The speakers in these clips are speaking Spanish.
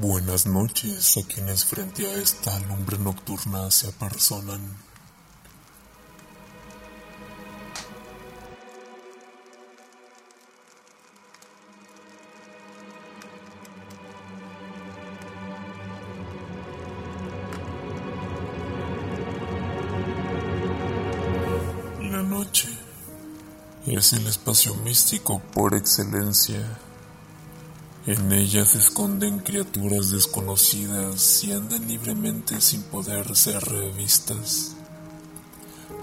Buenas noches a quienes frente a esta lumbre nocturna se apersonan. La noche es el espacio místico por excelencia. En ella se esconden criaturas desconocidas y andan libremente sin poder ser revistas.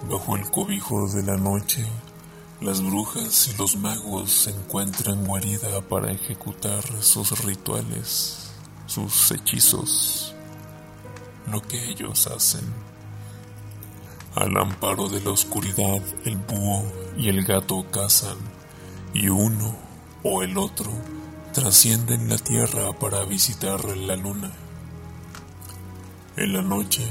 Bajo el cobijo de la noche, las brujas y los magos se encuentran guarida para ejecutar sus rituales, sus hechizos, lo que ellos hacen. Al amparo de la oscuridad, el búho y el gato cazan, y uno o el otro trascienden la tierra para visitar la luna. En la noche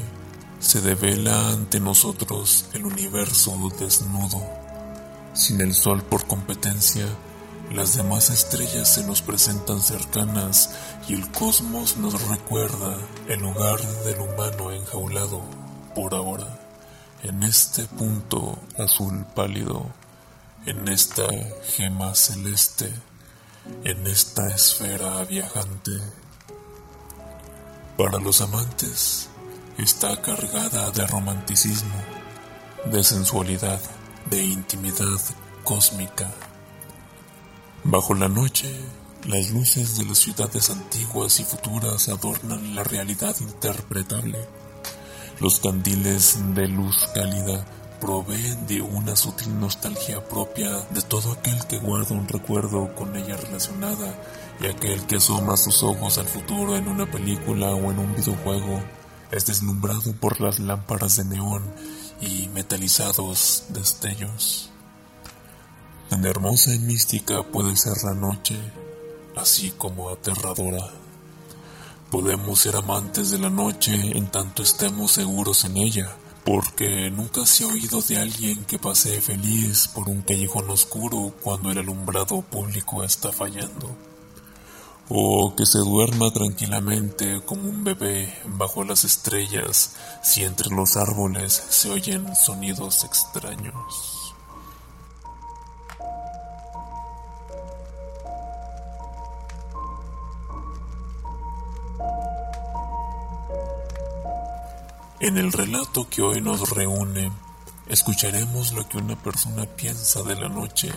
se devela ante nosotros el universo desnudo. Sin el sol por competencia, las demás estrellas se nos presentan cercanas y el cosmos nos recuerda el lugar del humano enjaulado por ahora en este punto azul pálido, en esta gema celeste, en esta esfera viajante. Para los amantes está cargada de romanticismo, de sensualidad, de intimidad cósmica. Bajo la noche, las luces de las ciudades antiguas y futuras adornan la realidad interpretable los candiles de luz cálida proveen de una sutil nostalgia propia de todo aquel que guarda un recuerdo con ella relacionada y aquel que asoma sus ojos al futuro en una película o en un videojuego es deslumbrado por las lámparas de neón y metalizados destellos. Tan hermosa y mística puede ser la noche, así como aterradora. Podemos ser amantes de la noche en tanto estemos seguros en ella, porque nunca se ha oído de alguien que pase feliz por un callejón oscuro cuando el alumbrado público está fallando, o que se duerma tranquilamente como un bebé bajo las estrellas si entre los árboles se oyen sonidos extraños. En el relato que hoy nos reúne, escucharemos lo que una persona piensa de la noche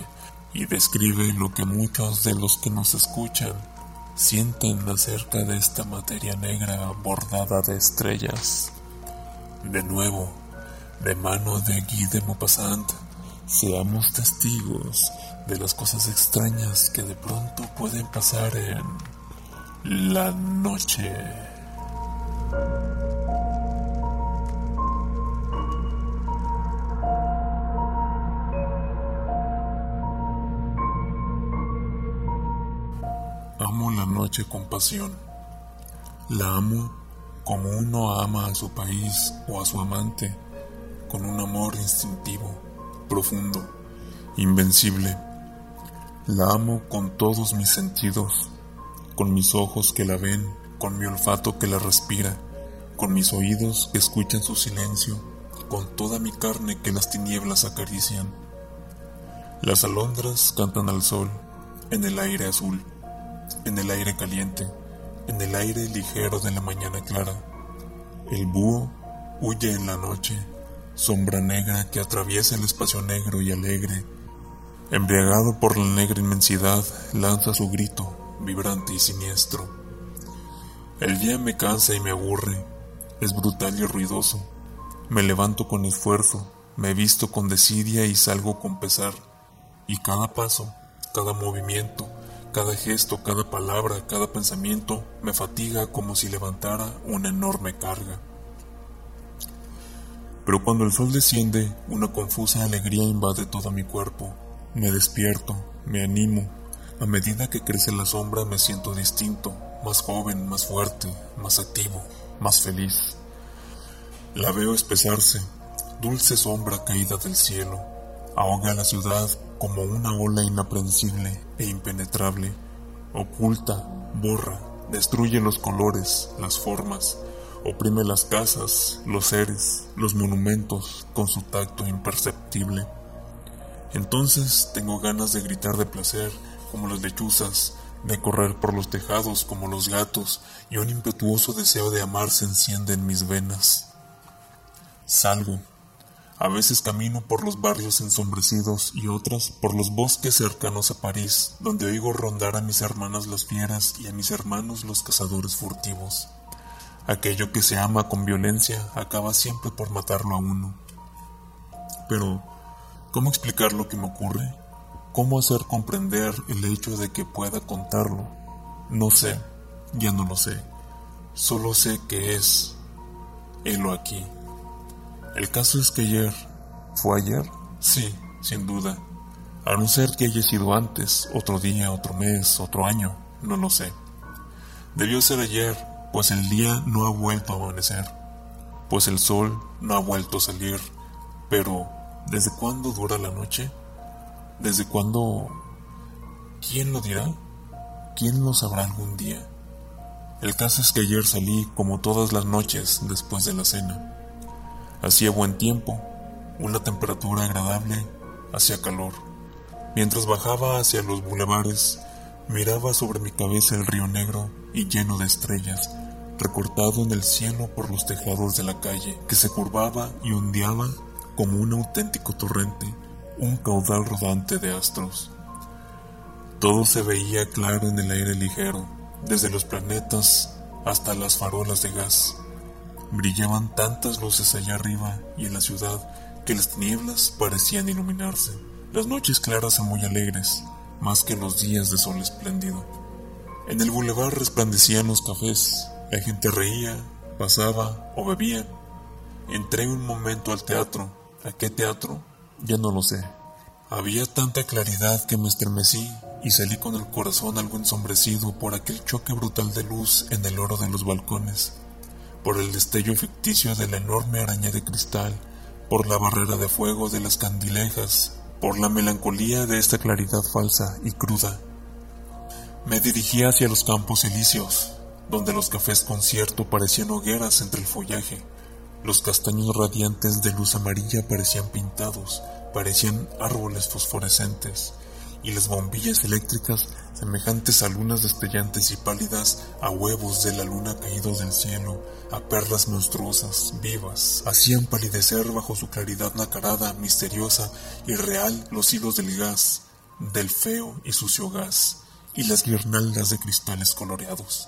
y describe lo que muchos de los que nos escuchan sienten acerca de esta materia negra bordada de estrellas. De nuevo, de mano de Guy de Maupassant, seamos testigos de las cosas extrañas que de pronto pueden pasar en la noche. Noche con pasión. La amo como uno ama a su país o a su amante, con un amor instintivo, profundo, invencible. La amo con todos mis sentidos, con mis ojos que la ven, con mi olfato que la respira, con mis oídos que escuchan su silencio, con toda mi carne que las tinieblas acarician. Las alondras cantan al sol en el aire azul en el aire caliente, en el aire ligero de la mañana clara. El búho huye en la noche, sombra negra que atraviesa el espacio negro y alegre. Embriagado por la negra inmensidad, lanza su grito, vibrante y siniestro. El día me cansa y me aburre, es brutal y ruidoso. Me levanto con esfuerzo, me visto con desidia y salgo con pesar. Y cada paso, cada movimiento, cada gesto, cada palabra, cada pensamiento me fatiga como si levantara una enorme carga. Pero cuando el sol desciende, una confusa alegría invade todo mi cuerpo. Me despierto, me animo. A medida que crece la sombra me siento distinto, más joven, más fuerte, más activo, más feliz. La veo espesarse, dulce sombra caída del cielo. Ahoga la ciudad como una ola inaprensible e impenetrable, oculta, borra, destruye los colores, las formas, oprime las casas, los seres, los monumentos con su tacto imperceptible. Entonces tengo ganas de gritar de placer como las lechuzas, de correr por los tejados como los gatos y un impetuoso deseo de amar se enciende en mis venas. Salgo. A veces camino por los barrios ensombrecidos y otras por los bosques cercanos a París, donde oigo rondar a mis hermanas las fieras y a mis hermanos los cazadores furtivos. Aquello que se ama con violencia acaba siempre por matarlo a uno. Pero, ¿cómo explicar lo que me ocurre? ¿Cómo hacer comprender el hecho de que pueda contarlo? No sé, ya no lo sé. Solo sé que es. Helo aquí. El caso es que ayer. ¿Fue ayer? Sí, sin duda. A no ser que haya sido antes, otro día, otro mes, otro año, no lo sé. Debió ser ayer, pues el día no ha vuelto a amanecer, pues el sol no ha vuelto a salir. Pero, ¿desde cuándo dura la noche? ¿Desde cuándo? ¿Quién lo dirá? ¿Quién lo sabrá algún día? El caso es que ayer salí como todas las noches después de la cena. Hacía buen tiempo, una temperatura agradable, hacía calor. Mientras bajaba hacia los bulevares, miraba sobre mi cabeza el río negro y lleno de estrellas, recortado en el cielo por los tejados de la calle, que se curvaba y ondeaba como un auténtico torrente un caudal rodante de astros. Todo se veía claro en el aire ligero, desde los planetas hasta las farolas de gas. Brillaban tantas luces allá arriba y en la ciudad que las tinieblas parecían iluminarse. Las noches claras son muy alegres, más que los días de sol espléndido. En el bulevar resplandecían los cafés, la gente reía, pasaba o bebía. Entré un momento al teatro. ¿A qué teatro? Ya no lo sé. Había tanta claridad que me estremecí y salí con el corazón algo ensombrecido por aquel choque brutal de luz en el oro de los balcones, por el destello ficticio de la enorme araña de cristal, por la barrera de fuego de las candilejas, por la melancolía de esta claridad falsa y cruda. Me dirigí hacia los campos elíseos, donde los cafés concierto parecían hogueras entre el follaje, los castaños radiantes de luz amarilla parecían pintados, parecían árboles fosforescentes, y las bombillas eléctricas, semejantes a lunas destellantes y pálidas, a huevos de la luna caídos del cielo, a perlas monstruosas, vivas, hacían palidecer bajo su claridad nacarada, misteriosa y real los hilos del gas, del feo y sucio gas, y las guirnaldas de cristales coloreados.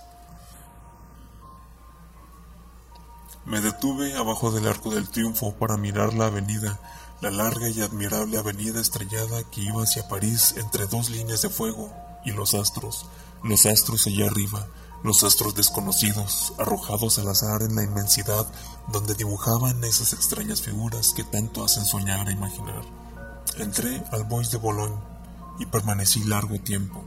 Me detuve abajo del Arco del Triunfo para mirar la avenida, la larga y admirable avenida estrellada que iba hacia París entre dos líneas de fuego, y los astros, los astros allá arriba, los astros desconocidos, arrojados al azar en la inmensidad donde dibujaban esas extrañas figuras que tanto hacen soñar e imaginar. Entré al Bois de Boulogne y permanecí largo tiempo.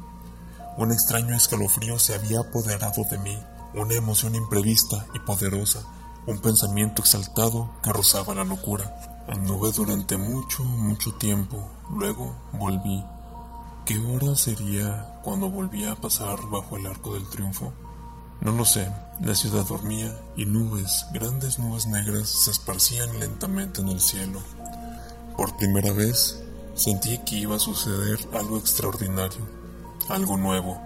Un extraño escalofrío se había apoderado de mí, una emoción imprevista y poderosa un pensamiento exaltado que rozaba la locura. Anduve durante mucho, mucho tiempo. Luego volví. ¿Qué hora sería cuando volvía a pasar bajo el arco del triunfo? No lo sé. La ciudad dormía y nubes, grandes nubes negras, se esparcían lentamente en el cielo. Por primera vez sentí que iba a suceder algo extraordinario, algo nuevo.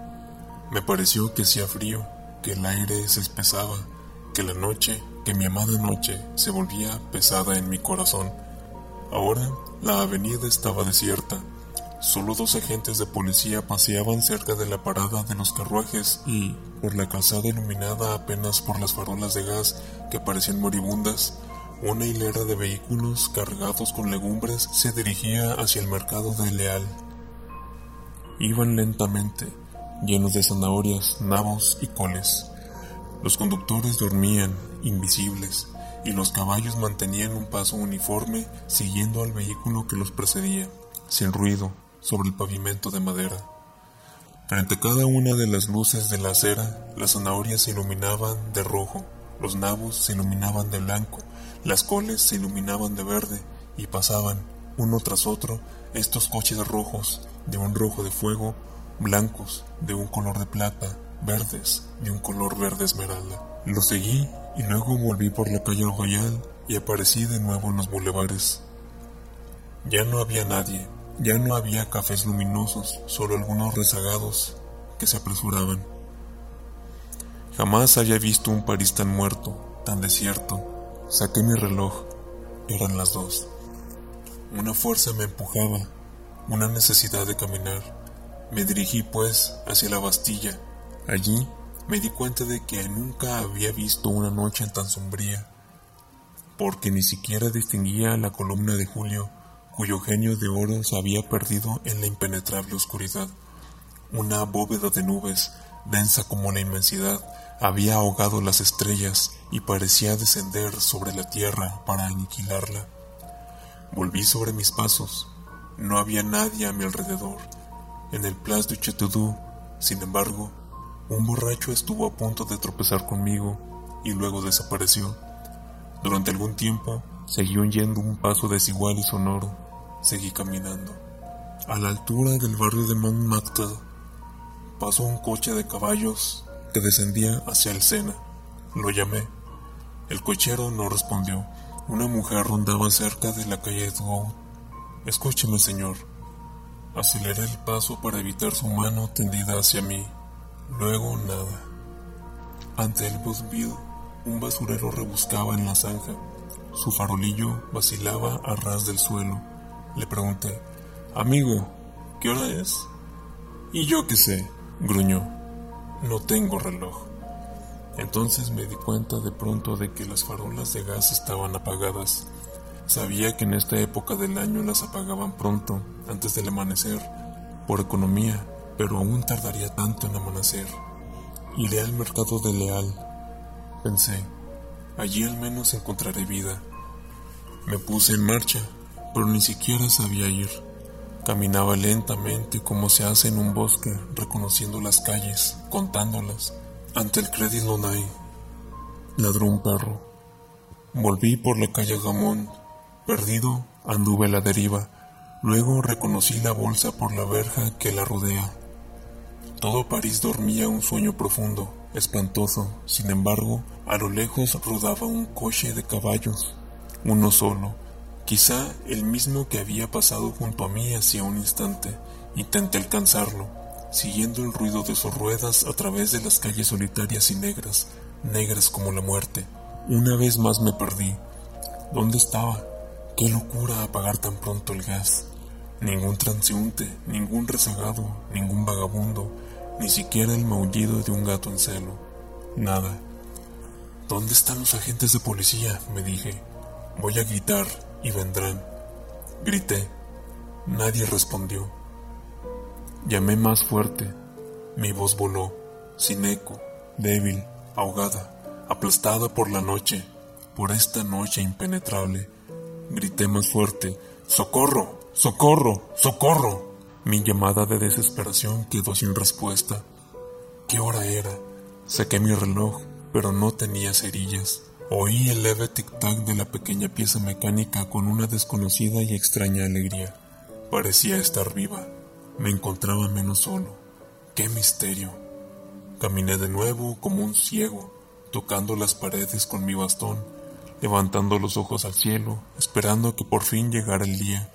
Me pareció que hacía frío, que el aire se espesaba, que la noche que mi amada noche se volvía pesada en mi corazón. Ahora la avenida estaba desierta. Solo dos agentes de policía paseaban cerca de la parada de los carruajes y, por la calzada iluminada apenas por las farolas de gas que parecían moribundas, una hilera de vehículos cargados con legumbres se dirigía hacia el mercado de Leal. Iban lentamente, llenos de zanahorias, nabos y coles. Los conductores dormían, invisibles, y los caballos mantenían un paso uniforme siguiendo al vehículo que los precedía, sin ruido, sobre el pavimento de madera. Frente cada una de las luces de la acera, las zanahorias se iluminaban de rojo, los nabos se iluminaban de blanco, las coles se iluminaban de verde, y pasaban, uno tras otro, estos coches rojos, de un rojo de fuego, blancos, de un color de plata, verdes, de un color verde esmeralda. Lo seguí y luego volví por la calle Royal y aparecí de nuevo en los bulevares. Ya no había nadie, ya no había cafés luminosos, solo algunos rezagados que se apresuraban. Jamás había visto un París tan muerto, tan desierto. Saqué mi reloj. Eran las dos. Una fuerza me empujaba, una necesidad de caminar. Me dirigí, pues, hacia la Bastilla. Allí me di cuenta de que nunca había visto una noche tan sombría, porque ni siquiera distinguía la columna de Julio, cuyo genio de oro se había perdido en la impenetrable oscuridad. Una bóveda de nubes, densa como la inmensidad, había ahogado las estrellas y parecía descender sobre la tierra para aniquilarla. Volví sobre mis pasos. No había nadie a mi alrededor. En el Place du Château, sin embargo, un borracho estuvo a punto de tropezar conmigo y luego desapareció. Durante algún tiempo seguí oyendo un paso desigual y sonoro. Seguí caminando. A la altura del barrio de Montmartre pasó un coche de caballos que descendía hacia el Sena. Lo llamé. El cochero no respondió. Una mujer rondaba cerca de la calle Drouot. Escúcheme, señor. Aceleré el paso para evitar su mano tendida hacia mí. Luego nada. Ante el Busville, un basurero rebuscaba en la zanja. Su farolillo vacilaba a ras del suelo. Le pregunté, Amigo, ¿qué hora es? Y yo qué sé, gruñó. No tengo reloj. Entonces me di cuenta de pronto de que las farolas de gas estaban apagadas. Sabía que en esta época del año las apagaban pronto, antes del amanecer, por economía, pero aún tardaría tanto en amanecer. Iré al mercado de Leal. Pensé, allí al menos encontraré vida. Me puse en marcha, pero ni siquiera sabía ir. Caminaba lentamente como se hace en un bosque, reconociendo las calles, contándolas. Ante el Credit Lonay, ladró un perro. Volví por la calle Gamón. Perdido, anduve a la deriva. Luego reconocí la bolsa por la verja que la rodea. Todo París dormía un sueño profundo, espantoso. Sin embargo, a lo lejos rodaba un coche de caballos, uno solo, quizá el mismo que había pasado junto a mí hacía un instante. Intenté alcanzarlo, siguiendo el ruido de sus ruedas a través de las calles solitarias y negras, negras como la muerte. Una vez más me perdí. ¿Dónde estaba? Qué locura apagar tan pronto el gas. Ningún transeúnte, ningún rezagado, ningún vagabundo, ni siquiera el maullido de un gato en celo. Nada. ¿Dónde están los agentes de policía? me dije. Voy a gritar y vendrán. Grité. Nadie respondió. Llamé más fuerte. Mi voz voló, sin eco, débil, ahogada, aplastada por la noche, por esta noche impenetrable. Grité más fuerte. ¡Socorro! ¡Socorro! ¡Socorro! Mi llamada de desesperación quedó sin respuesta. ¿Qué hora era? Saqué mi reloj, pero no tenía cerillas. Oí el leve tic-tac de la pequeña pieza mecánica con una desconocida y extraña alegría. Parecía estar viva. Me encontraba menos solo. ¡Qué misterio! Caminé de nuevo como un ciego, tocando las paredes con mi bastón, levantando los ojos al cielo, esperando que por fin llegara el día.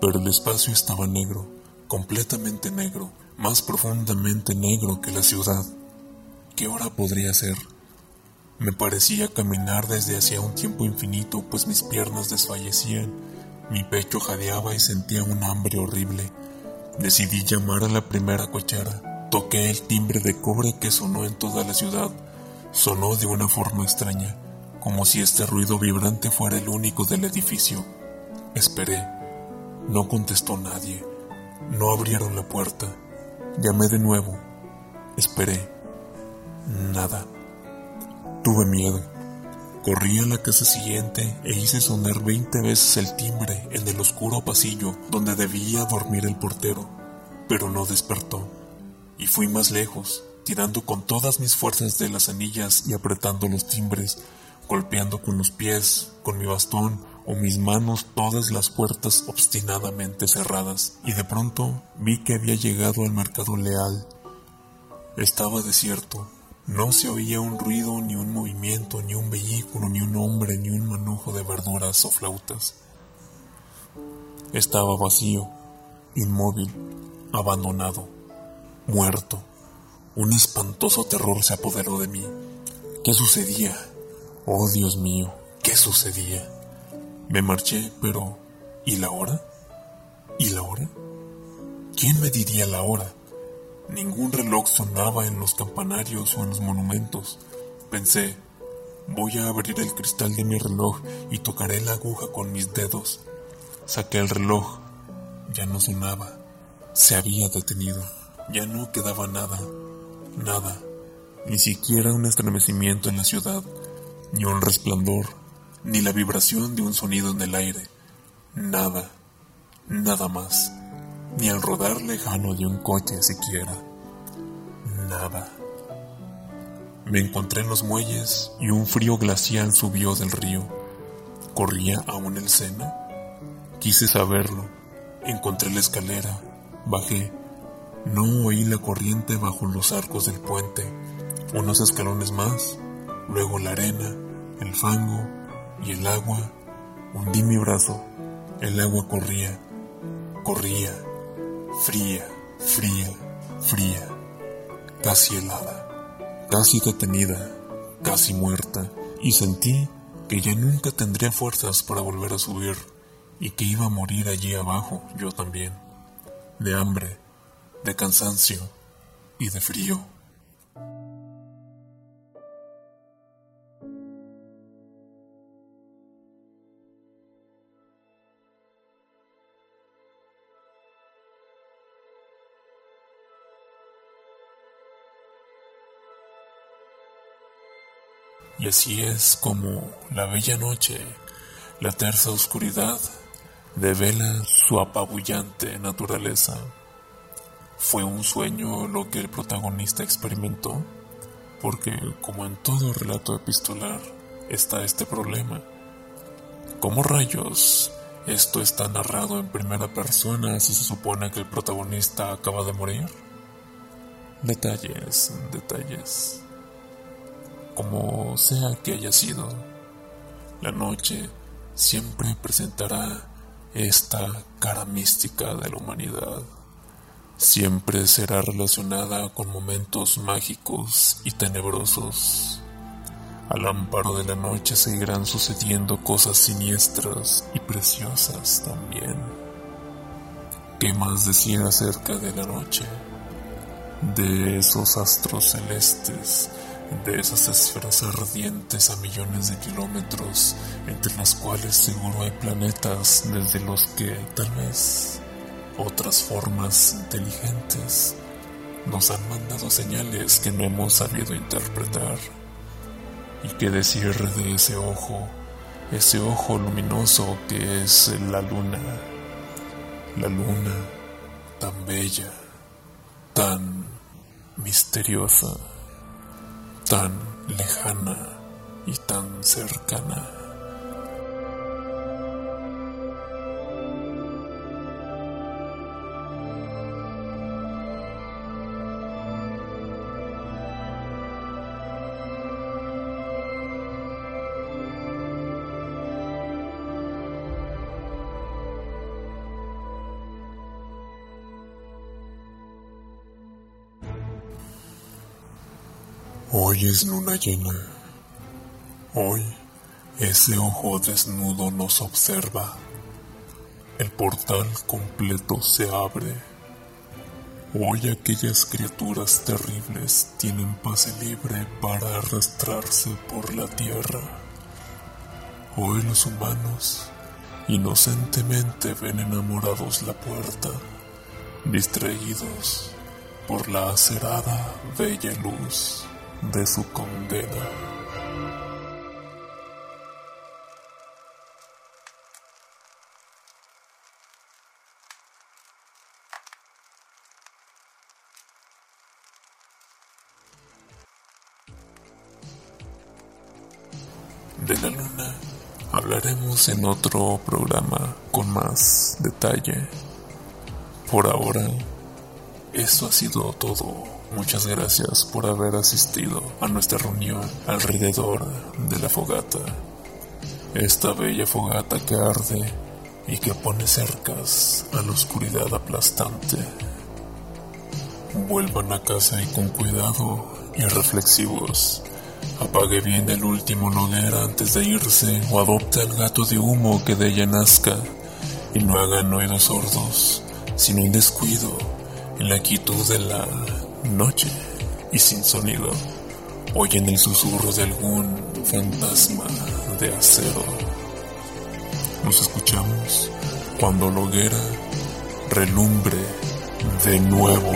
Pero el espacio estaba negro, completamente negro, más profundamente negro que la ciudad. ¿Qué hora podría ser? Me parecía caminar desde hacía un tiempo infinito, pues mis piernas desfallecían, mi pecho jadeaba y sentía un hambre horrible. Decidí llamar a la primera cochera. Toqué el timbre de cobre que sonó en toda la ciudad. Sonó de una forma extraña, como si este ruido vibrante fuera el único del edificio. Esperé. No contestó nadie. No abrieron la puerta. Llamé de nuevo. Esperé. Nada. Tuve miedo. Corrí a la casa siguiente e hice sonar veinte veces el timbre en el oscuro pasillo donde debía dormir el portero, pero no despertó. Y fui más lejos, tirando con todas mis fuerzas de las anillas y apretando los timbres, golpeando con los pies, con mi bastón o mis manos todas las puertas obstinadamente cerradas, y de pronto vi que había llegado al mercado leal. Estaba desierto. No se oía un ruido, ni un movimiento, ni un vehículo, ni un hombre, ni un manojo de verduras o flautas. Estaba vacío, inmóvil, abandonado, muerto. Un espantoso terror se apoderó de mí. ¿Qué sucedía? Oh Dios mío, ¿qué sucedía? Me marché, pero ¿y la hora? ¿Y la hora? ¿Quién me diría la hora? Ningún reloj sonaba en los campanarios o en los monumentos. Pensé, voy a abrir el cristal de mi reloj y tocaré la aguja con mis dedos. Saqué el reloj. Ya no sonaba. Se había detenido. Ya no quedaba nada. Nada. Ni siquiera un estremecimiento en la ciudad. Ni un resplandor. Ni la vibración de un sonido en el aire. Nada. Nada más ni el rodar lejano de un coche siquiera. Nada. Me encontré en los muelles y un frío glacial subió del río. ¿Corría aún el Sena? Quise saberlo. Encontré la escalera. Bajé. No oí la corriente bajo los arcos del puente. Unos escalones más, luego la arena, el fango y el agua. Hundí mi brazo. El agua corría, corría fría, fría, fría, casi helada, casi detenida, casi muerta, y sentí que ya nunca tendría fuerzas para volver a subir y que iba a morir allí abajo yo también, de hambre, de cansancio y de frío. Y así es como la bella noche, la tersa oscuridad, devela su apabullante naturaleza. ¿Fue un sueño lo que el protagonista experimentó? Porque, como en todo relato epistolar, está este problema. ¿Cómo rayos esto está narrado en primera persona si se supone que el protagonista acaba de morir? Detalles, detalles como sea que haya sido, la noche siempre presentará esta cara mística de la humanidad. Siempre será relacionada con momentos mágicos y tenebrosos. Al amparo de la noche seguirán sucediendo cosas siniestras y preciosas también. ¿Qué más decir acerca de la noche? De esos astros celestes de esas esferas ardientes a millones de kilómetros, entre las cuales seguro hay planetas desde los que tal vez otras formas inteligentes nos han mandado señales que no hemos sabido interpretar. ¿Y qué decir de ese ojo, ese ojo luminoso que es la luna? La luna tan bella, tan misteriosa tan lejana y tan cercana. Hoy es luna llena. Hoy ese ojo desnudo nos observa. El portal completo se abre. Hoy aquellas criaturas terribles tienen pase libre para arrastrarse por la tierra. Hoy los humanos inocentemente ven enamorados la puerta, distraídos por la acerada bella luz de su condena. De la luna hablaremos en otro programa con más detalle. Por ahora, eso ha sido todo Muchas gracias por haber asistido a nuestra reunión alrededor de la fogata. Esta bella fogata que arde y que pone cercas a la oscuridad aplastante. Vuelvan a casa y con cuidado y reflexivos. Apague bien el último hoguera antes de irse o adopte al gato de humo que de ella nazca y no hagan oídos sordos, sino un descuido en la quietud de la noche y sin sonido. Oyen el susurro de algún fantasma de acero. Nos escuchamos cuando la hoguera relumbre de nuevo.